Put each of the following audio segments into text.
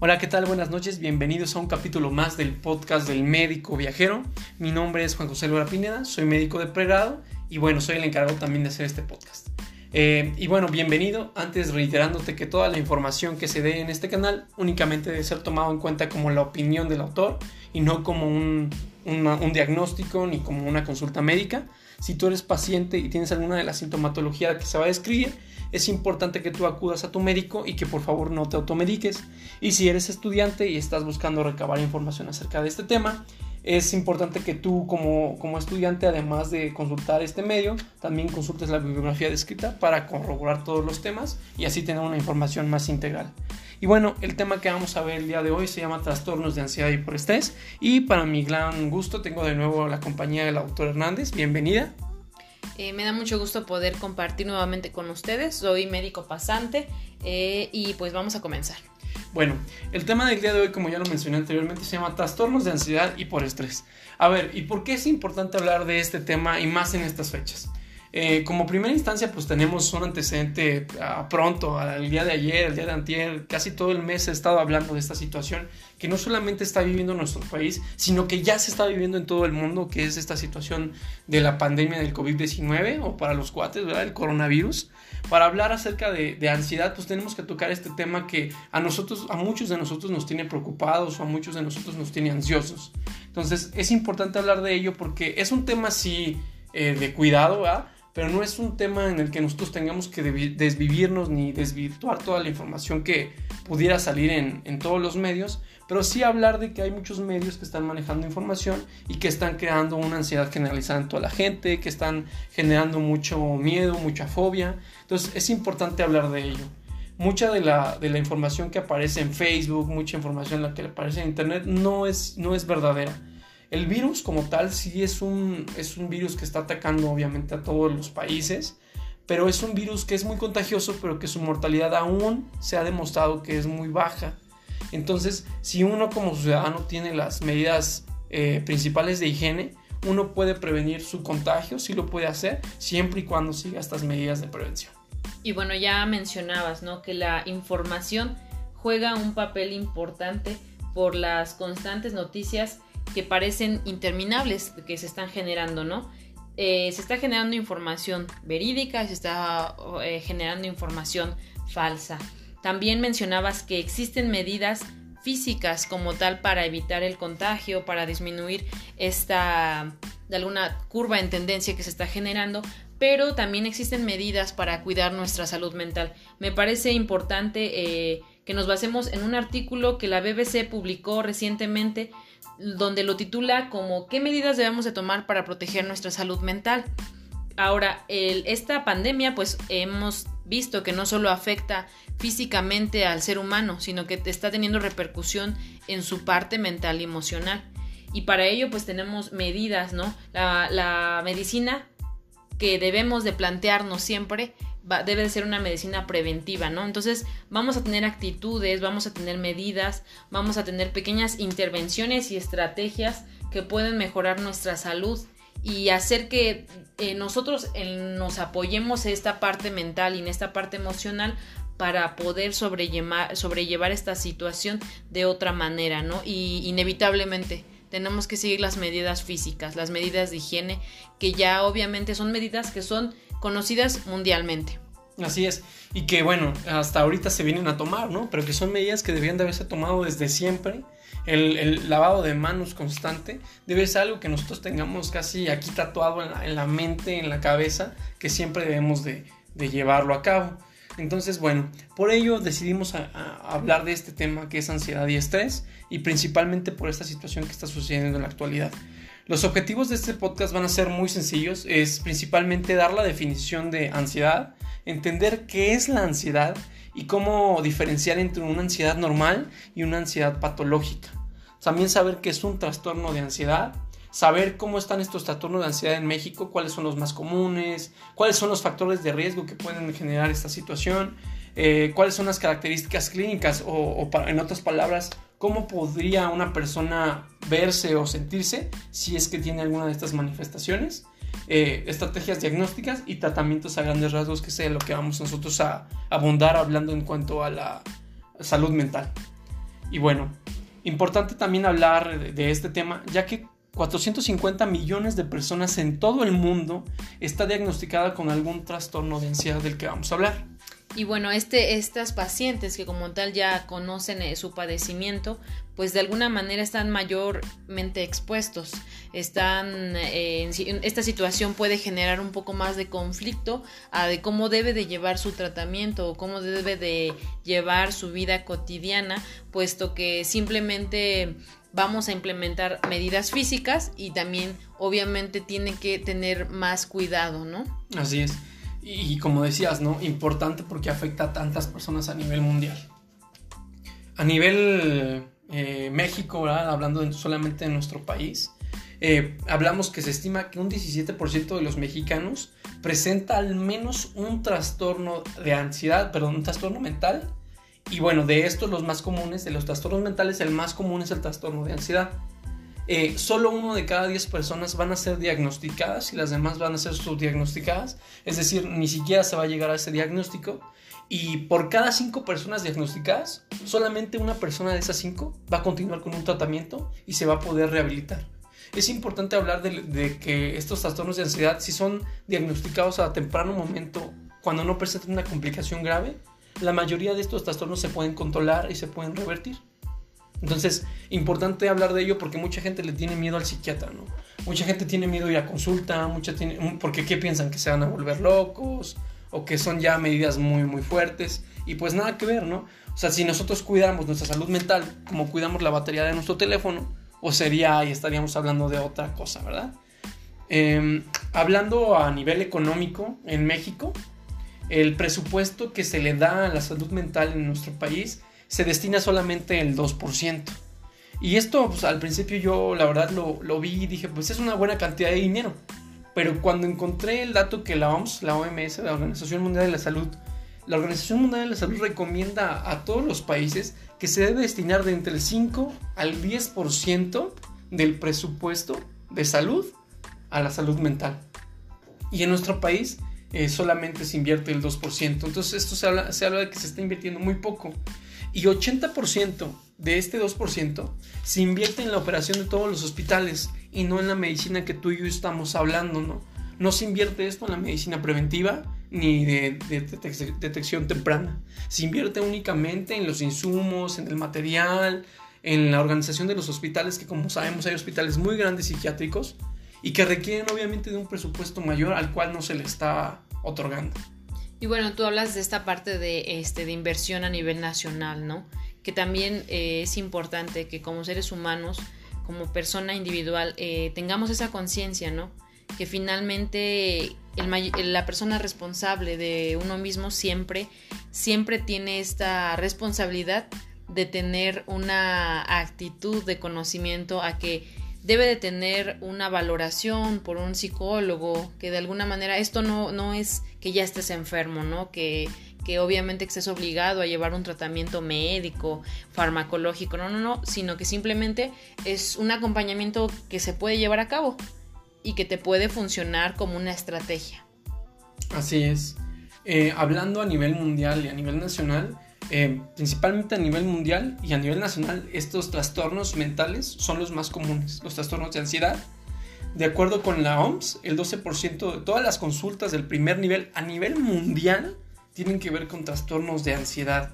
Hola, ¿qué tal? Buenas noches, bienvenidos a un capítulo más del podcast del médico viajero. Mi nombre es Juan José Lora Pineda, soy médico de pregrado y bueno, soy el encargado también de hacer este podcast. Eh, y bueno, bienvenido. Antes reiterándote que toda la información que se dé en este canal únicamente debe ser tomado en cuenta como la opinión del autor y no como un, un diagnóstico ni como una consulta médica. Si tú eres paciente y tienes alguna de las sintomatologías que se va a describir, es importante que tú acudas a tu médico y que por favor no te automediques. Y si eres estudiante y estás buscando recabar información acerca de este tema, es importante que tú como, como estudiante, además de consultar este medio, también consultes la bibliografía descrita para corroborar todos los temas y así tener una información más integral. Y bueno, el tema que vamos a ver el día de hoy se llama trastornos de ansiedad y por estrés. Y para mi gran gusto tengo de nuevo la compañía del autor Hernández. Bienvenida. Eh, me da mucho gusto poder compartir nuevamente con ustedes. Soy médico pasante eh, y pues vamos a comenzar. Bueno, el tema del día de hoy, como ya lo mencioné anteriormente, se llama trastornos de ansiedad y por estrés. A ver, ¿y por qué es importante hablar de este tema y más en estas fechas? Eh, como primera instancia, pues tenemos un antecedente ah, pronto, al día de ayer, el día de antier, casi todo el mes he estado hablando de esta situación que no solamente está viviendo nuestro país, sino que ya se está viviendo en todo el mundo, que es esta situación de la pandemia del COVID-19 o para los cuates, ¿verdad? El coronavirus. Para hablar acerca de, de, ansiedad, pues tenemos que tocar este tema que a nosotros, a muchos de nosotros nos tiene preocupados o a muchos de nosotros nos tiene ansiosos. Entonces es importante hablar de ello porque es un tema así eh, de cuidado, ¿verdad? Pero no es un tema en el que nosotros tengamos que desvivirnos ni desvirtuar toda la información que pudiera salir en, todos los medios, pero sí hablar de que hay muchos medios que están manejando información y que están creando una ansiedad generalizada en toda la gente, que están generando mucho miedo, mucha fobia. Entonces es importante hablar de ello. Mucha de la, de la información que aparece en Facebook, mucha información la que aparece en Internet no es, no es verdadera el virus como tal sí es un, es un virus que está atacando obviamente a todos los países, pero es un virus que es muy contagioso, pero que su mortalidad aún se ha demostrado que es muy baja. Entonces, si uno como ciudadano tiene las medidas eh, principales de higiene, uno puede prevenir su contagio, sí lo puede hacer, siempre y cuando siga estas medidas de prevención. Y bueno, ya mencionabas, ¿no? Que la información juega un papel importante por las constantes noticias que parecen interminables que se están generando, ¿no? Eh, se está generando información verídica, se está eh, generando información falsa. También mencionabas que existen medidas físicas como tal para evitar el contagio, para disminuir esta de alguna curva en tendencia que se está generando, pero también existen medidas para cuidar nuestra salud mental. Me parece importante eh, que nos basemos en un artículo que la BBC publicó recientemente donde lo titula como ¿qué medidas debemos de tomar para proteger nuestra salud mental? Ahora, esta pandemia pues hemos visto que no solo afecta físicamente al ser humano, sino que está teniendo repercusión en su parte mental y emocional. Y para ello pues tenemos medidas, ¿no? La, la medicina que debemos de plantearnos siempre debe de ser una medicina preventiva, ¿no? Entonces vamos a tener actitudes, vamos a tener medidas, vamos a tener pequeñas intervenciones y estrategias que pueden mejorar nuestra salud y hacer que eh, nosotros nos apoyemos en esta parte mental y en esta parte emocional para poder sobrellevar, sobrellevar esta situación de otra manera, ¿no? Y inevitablemente tenemos que seguir las medidas físicas, las medidas de higiene, que ya obviamente son medidas que son conocidas mundialmente. Así es, y que bueno, hasta ahorita se vienen a tomar, ¿no? Pero que son medidas que debían de haberse tomado desde siempre. El, lavado de manos constante debe ser algo que nosotros tengamos casi aquí tatuado en la, mente, en la cabeza, que siempre debemos de, llevarlo a cabo. Entonces, bueno, por ello decidimos hablar de este tema que es ansiedad y estrés, y principalmente por esta situación que está sucediendo en la actualidad. Los objetivos de este podcast van a ser muy sencillos, es principalmente dar la definición de ansiedad, entender qué es la ansiedad y cómo diferenciar entre una ansiedad normal y una ansiedad patológica. También saber qué es un trastorno de ansiedad, saber cómo están estos trastornos de ansiedad en México, cuáles son los más comunes, cuáles son los factores de riesgo que pueden generar esta situación, eh, cuáles son las características clínicas o, en otras palabras, cómo podría una persona verse o sentirse si es que tiene alguna de estas manifestaciones, eh, estrategias diagnósticas y tratamientos a grandes rasgos, que sea lo que vamos nosotros a abundar hablando en cuanto a la salud mental. Y bueno, importante también hablar de este tema, ya que 450 millones de personas en todo el mundo está diagnosticada con algún trastorno de ansiedad del que vamos a hablar. Y bueno, este, estas pacientes que como tal ya conocen eh, su padecimiento, pues de alguna manera están mayormente expuestos. Están, eh, esta situación puede generar un poco más de conflicto a de cómo debe de llevar su tratamiento o cómo debe de llevar su vida cotidiana, puesto que simplemente vamos a implementar medidas físicas y también obviamente tiene que tener más cuidado, ¿no? Así es. Y, como decías, ¿no? Importante porque afecta a tantas personas a nivel mundial. A nivel eh, México, hablando solamente de nuestro país, eh, hablamos que se estima que un 17% de los mexicanos presenta al menos un trastorno de ansiedad, perdón, un trastorno mental y bueno, de estos los más comunes, de los trastornos mentales, el más común es el trastorno de ansiedad. Eh, solo uno de cada 10 personas van a ser diagnosticadas y las demás van a ser subdiagnosticadas. Es decir, ni siquiera se va a llegar a ese diagnóstico. Y por cada 5 personas diagnosticadas, solamente una persona de esas 5 va a continuar con un tratamiento y se va a poder rehabilitar. Es importante hablar de, de que estos trastornos de ansiedad, si son diagnosticados a temprano momento, cuando no presentan una complicación grave, la mayoría de estos trastornos se pueden controlar y se pueden revertir. Entonces, importante hablar de ello porque mucha gente le tiene miedo al psiquiatra, ¿no? Mucha gente tiene miedo a ir a consulta, mucha tiene, porque ¿qué piensan? Que se van a volver locos o que son ya medidas muy, muy fuertes. Y pues nada que ver, ¿no? O sea, si nosotros cuidamos nuestra salud mental como cuidamos la batería de nuestro teléfono, o sería y estaríamos hablando de otra cosa, ¿verdad? Em, hablando a nivel económico en México, el presupuesto que se le da a la salud mental en nuestro país se destina solamente el 2%. Y esto pues, al principio yo la verdad lo, vi y dije, pues es una buena cantidad de dinero. Pero cuando encontré el dato que la OMS, la OMS, la Organización Mundial de la Salud, la Organización Mundial de la Salud recomienda a todos los países que se debe destinar de entre el 5 al 10% del presupuesto de salud a la salud mental. Y en nuestro país eh, solamente se invierte el 2%. Entonces esto se habla, se habla de que se está invirtiendo muy poco. Y 80% de este 2% se invierte en la operación de todos los hospitales y no en la medicina que tú y yo estamos hablando, ¿no? No se invierte esto en la medicina preventiva ni de, detección temprana. Se invierte únicamente en los insumos, en el material, en la organización de los hospitales, que como sabemos hay hospitales muy grandes psiquiátricos y que requieren obviamente de un presupuesto mayor al cual no se le está otorgando. Y bueno, tú hablas de esta parte de, este, de inversión a nivel nacional, ¿no? Que también eh, es importante que como seres humanos, como persona individual, eh, tengamos esa conciencia, ¿no? Que finalmente la persona responsable de uno mismo siempre, siempre tiene esta responsabilidad de tener una actitud de conocimiento a que debe de tener una valoración por un psicólogo, que de alguna manera esto no, no es que ya estés enfermo, ¿no? Que, que obviamente estés obligado a llevar un tratamiento médico, farmacológico, no, no, no, sino que simplemente es un acompañamiento que se puede llevar a cabo y que te puede funcionar como una estrategia. Así es. Eh, hablando a nivel mundial y a nivel nacional, eh, principalmente a nivel mundial y a nivel nacional, estos trastornos mentales son los más comunes, los trastornos de ansiedad. De acuerdo con la OMS, el 12% de todas las consultas del primer nivel a nivel mundial tienen que ver con trastornos de ansiedad.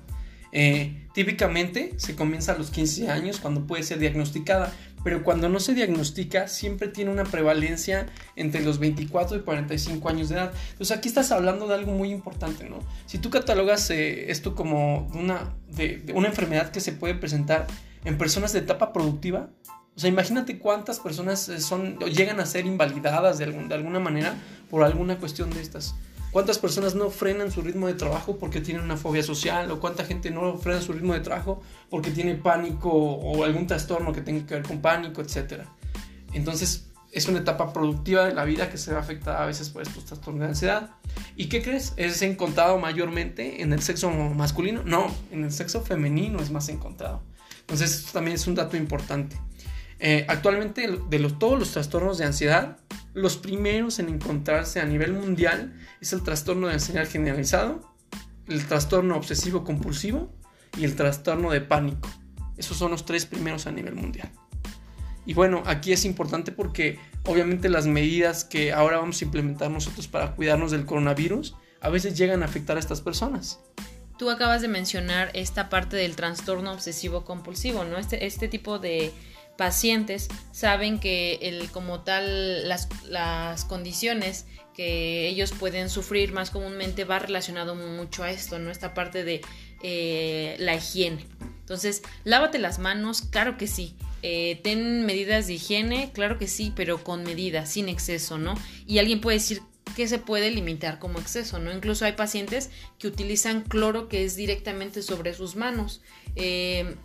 Eh, típicamente se comienza a los 15 años cuando puede ser diagnosticada, pero cuando no se diagnostica siempre tiene una prevalencia entre los 24 y 45 años de edad. Entonces aquí estás hablando de algo muy importante, ¿no? Si tú catalogas eh, esto como una, enfermedad que se puede presentar en personas de etapa productiva, o sea, imagínate cuántas personas eh, son, llegan a ser invalidadas de, de alguna manera por alguna cuestión de estas. ¿Cuántas personas no frenan su ritmo de trabajo porque tienen una fobia social? ¿O cuánta gente no frena su ritmo de trabajo porque tiene pánico o algún trastorno que tenga que ver con pánico, etcétera? Entonces, es una etapa productiva de la vida que se ve afectada a veces por estos trastornos de ansiedad. ¿Y qué crees? ¿Es encontrado mayormente en el sexo masculino? No, en el sexo femenino es más encontrado. Entonces, esto también es un dato importante. Eh, actualmente, de los, todos los trastornos de ansiedad, los primeros en encontrarse a nivel mundial es el trastorno de ansiedad generalizado, el trastorno obsesivo compulsivo y el trastorno de pánico. Esos son los tres primeros a nivel mundial. Y bueno, aquí es importante porque obviamente las medidas que ahora vamos a implementar nosotros para cuidarnos del coronavirus a veces llegan a afectar a estas personas. Tú acabas de mencionar esta parte del trastorno obsesivo compulsivo, ¿no? Este, este tipo de pacientes saben que el, como tal las, las condiciones que ellos pueden sufrir más comúnmente va relacionado mucho a esto, ¿no? Esta parte de eh, la higiene. Entonces, lávate las manos, claro que sí. Eh, ten medidas de higiene, claro que sí, pero con medidas, sin exceso, ¿no? Y alguien puede decir que se puede limitar como exceso, ¿no? Incluso hay pacientes que utilizan cloro que es directamente sobre sus manos. Eh,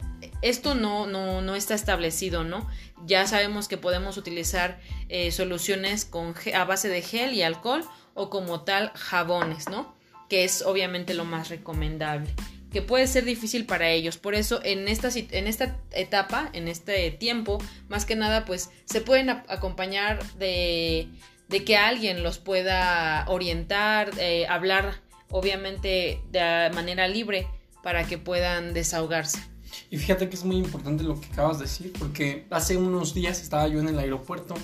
esto no, no, no, está establecido, ¿no? Ya sabemos que podemos utilizar eh, soluciones con, a base de gel y alcohol o como tal jabones, ¿no? Que es obviamente lo más recomendable que puede ser difícil para ellos. Por eso en esta, en esta etapa, en este tiempo, más que nada, pues se pueden acompañar de, de, que alguien los pueda orientar, eh, hablar obviamente de manera libre para que puedan desahogarse. Y fíjate que es muy importante lo que acabas de decir, porque hace unos días estaba yo en el aeropuerto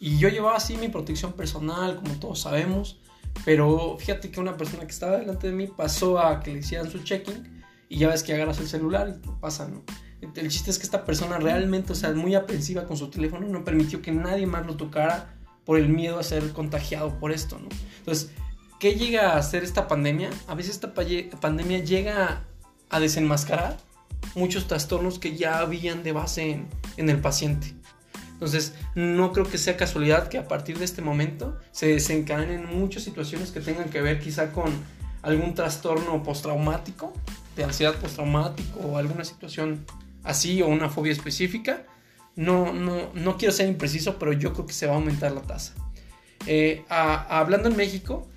y yo llevaba así mi protección personal, como todos sabemos, pero fíjate que una persona que estaba delante de mí pasó a que le hicieran su check-in y ya ves que agarras el celular y pasa, ¿no? El chiste es que esta persona realmente, o sea, muy aprensiva con su teléfono, no permitió que nadie más lo tocara por el miedo a ser contagiado por esto, ¿no? Entonces, ¿qué llega a hacer esta pandemia? A veces esta pandemia llega a desenmascarar muchos trastornos que ya habían de base en, el paciente. Entonces, no creo que sea casualidad que a partir de este momento se desencadenen muchas situaciones que tengan que ver quizá con algún trastorno postraumático, de ansiedad postraumático o alguna situación así o una fobia específica. No, no, no quiero ser impreciso, pero yo creo que se va a aumentar la tasa. Eh, hablando en México,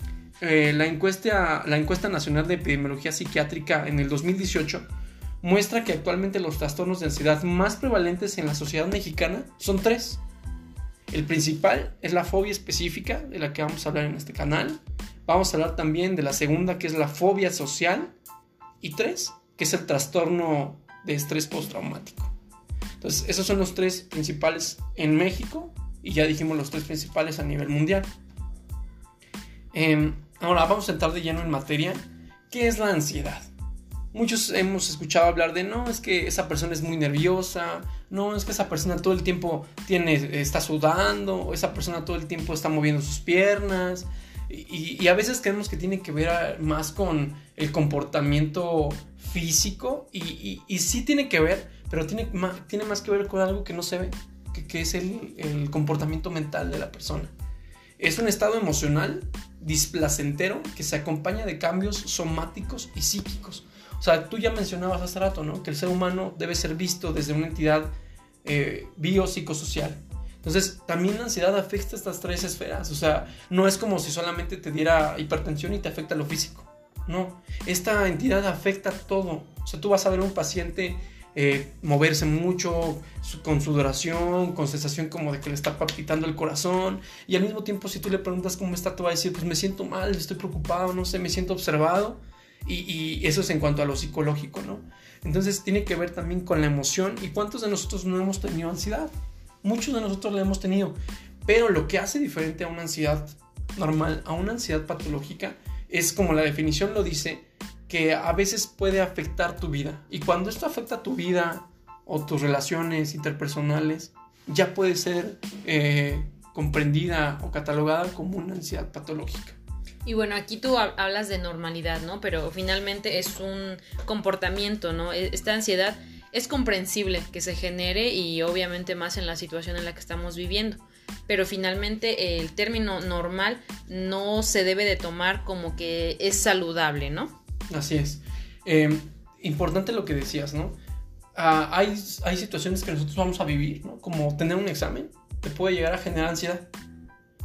eh, la, encuesta, la encuesta nacional de epidemiología psiquiátrica en el 2018 muestra que actualmente los trastornos de ansiedad más prevalentes en la sociedad mexicana son tres. El principal es la fobia específica, de la que vamos a hablar en este canal. Vamos a hablar también de la segunda, que es la fobia social. Y tres, que es el trastorno de estrés postraumático. Entonces, esos son los tres principales en México y ya dijimos los tres principales a nivel mundial. Em, ahora vamos a entrar de lleno en materia. ¿Qué es la ansiedad? Muchos hemos escuchado hablar de no, es que esa persona es muy nerviosa, no, es que esa persona todo el tiempo tiene, está sudando, o esa persona todo el tiempo está moviendo sus piernas. Y, a veces creemos que tiene que ver más con el comportamiento físico, y, y, sí tiene que ver, pero tiene más, tiene más que ver con algo que no se ve, que, es el, el comportamiento mental de la persona. Es un estado emocional displacentero que se acompaña de cambios somáticos y psíquicos. O sea, tú ya mencionabas hace rato, ¿no? Que el ser humano debe ser visto desde una entidad eh, biopsicosocial. Entonces, también la ansiedad afecta estas tres esferas. O sea, no es como si solamente te diera hipertensión y te afecta lo físico. No, esta entidad afecta todo. O sea, tú vas a ver un paciente eh, moverse mucho, con sudoración, con sensación como de que le está palpitando el corazón. Y al mismo tiempo, si tú le preguntas cómo está, te va a decir, pues me siento mal, estoy preocupado, no sé, me siento observado. Y, eso es en cuanto a lo psicológico, ¿no? Entonces tiene que ver también con la emoción. ¿Y cuántos de nosotros no hemos tenido ansiedad? Muchos de nosotros la hemos tenido. Pero lo que hace diferente a una ansiedad normal, a una ansiedad patológica, es como la definición lo dice, que a veces puede afectar tu vida. Y cuando esto afecta tu vida o tus relaciones interpersonales, ya puede ser eh, comprendida o catalogada como una ansiedad patológica. Y bueno, aquí tú hablas de normalidad, ¿no? Pero finalmente es un comportamiento, ¿no? E-, esta ansiedad es comprensible que se genere y obviamente más en la situación en la que estamos viviendo. Pero finalmente el término normal no se debe de tomar como que es saludable, ¿no? Así es. Em, importante lo que decías, ¿no? Ah, hay, hay situaciones que nosotros vamos a vivir, ¿no? Como tener un examen, te puede llegar a generar ansiedad.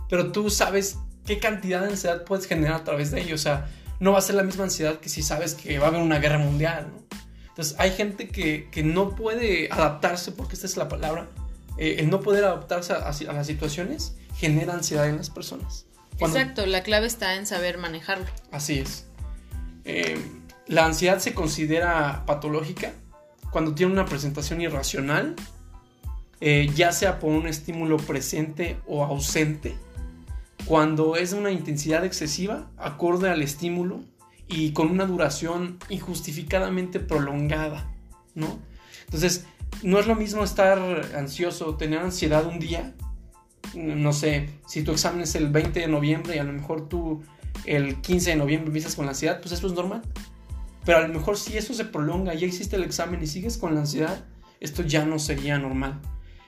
Pero tú sabes qué cantidad de ansiedad puedes generar a través de ello. O sea, no va a ser la misma ansiedad que si sabes que va a haber una guerra mundial, ¿no? Entonces, hay gente que, no puede adaptarse, porque esta es la palabra, eh, el no poder adaptarse a, las situaciones genera ansiedad en las personas. Exacto, la clave está en saber manejarlo. Así es. Eh, la ansiedad se considera patológica cuando tiene una presentación irracional, eh, ya sea por un estímulo presente o ausente, cuando es de una intensidad excesiva, acorde al estímulo y con una duración injustificadamente prolongada, ¿no? Entonces, no es lo mismo estar ansioso, tener ansiedad un día, no sé, si tu examen es el 20 de noviembre y a lo mejor tú el 15 de noviembre empiezas con la ansiedad, pues eso es normal. Pero a lo mejor si eso se prolonga, ya hiciste el examen y sigues con la ansiedad, esto ya no sería normal,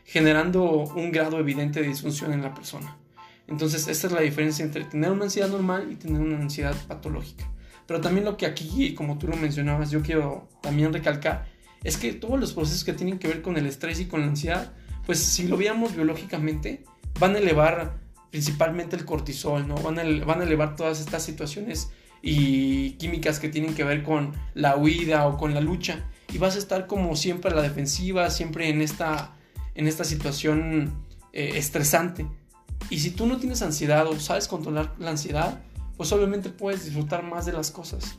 generando un grado evidente de disfunción en la persona. Entonces, esta es la diferencia entre tener una ansiedad normal y tener una ansiedad patológica. Pero también lo que aquí, como tú lo mencionabas, yo quiero también recalcar, es que todos los procesos que tienen que ver con el estrés y con la ansiedad, pues si lo veamos biológicamente, van a elevar principalmente el cortisol, ¿no? Van a, elevar todas estas situaciones y químicas que tienen que ver con la huida o con la lucha. Y vas a estar como siempre a la defensiva, siempre en esta, en esta situación eh, estresante. Y si tú no tienes ansiedad o sabes controlar la ansiedad, pues obviamente puedes disfrutar más de las cosas.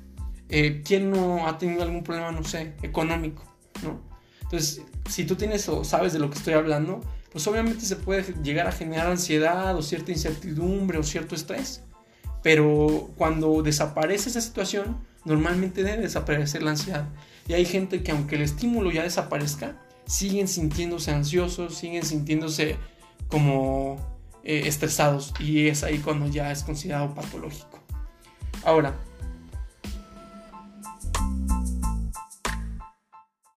Eh, ¿Quién no ha tenido algún problema, no sé, económico? ¿no? Entonces, si tú tienes o sabes de lo que estoy hablando, pues obviamente se puede llegar a generar ansiedad o cierta incertidumbre o cierto estrés. Pero cuando desaparece esa situación, normalmente debe desaparecer la ansiedad. Y hay gente que aunque el estímulo ya desaparezca, siguen sintiéndose ansiosos, siguen sintiéndose como eh, estresados. Y es ahí cuando ya es considerado patológico. Ahora,